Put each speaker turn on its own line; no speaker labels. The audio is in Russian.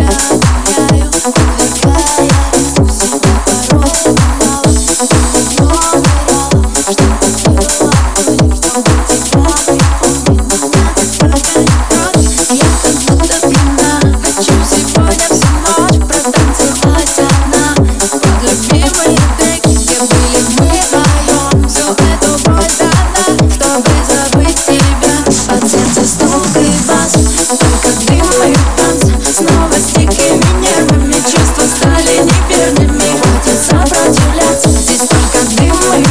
I сопротивляться Здесь только дым и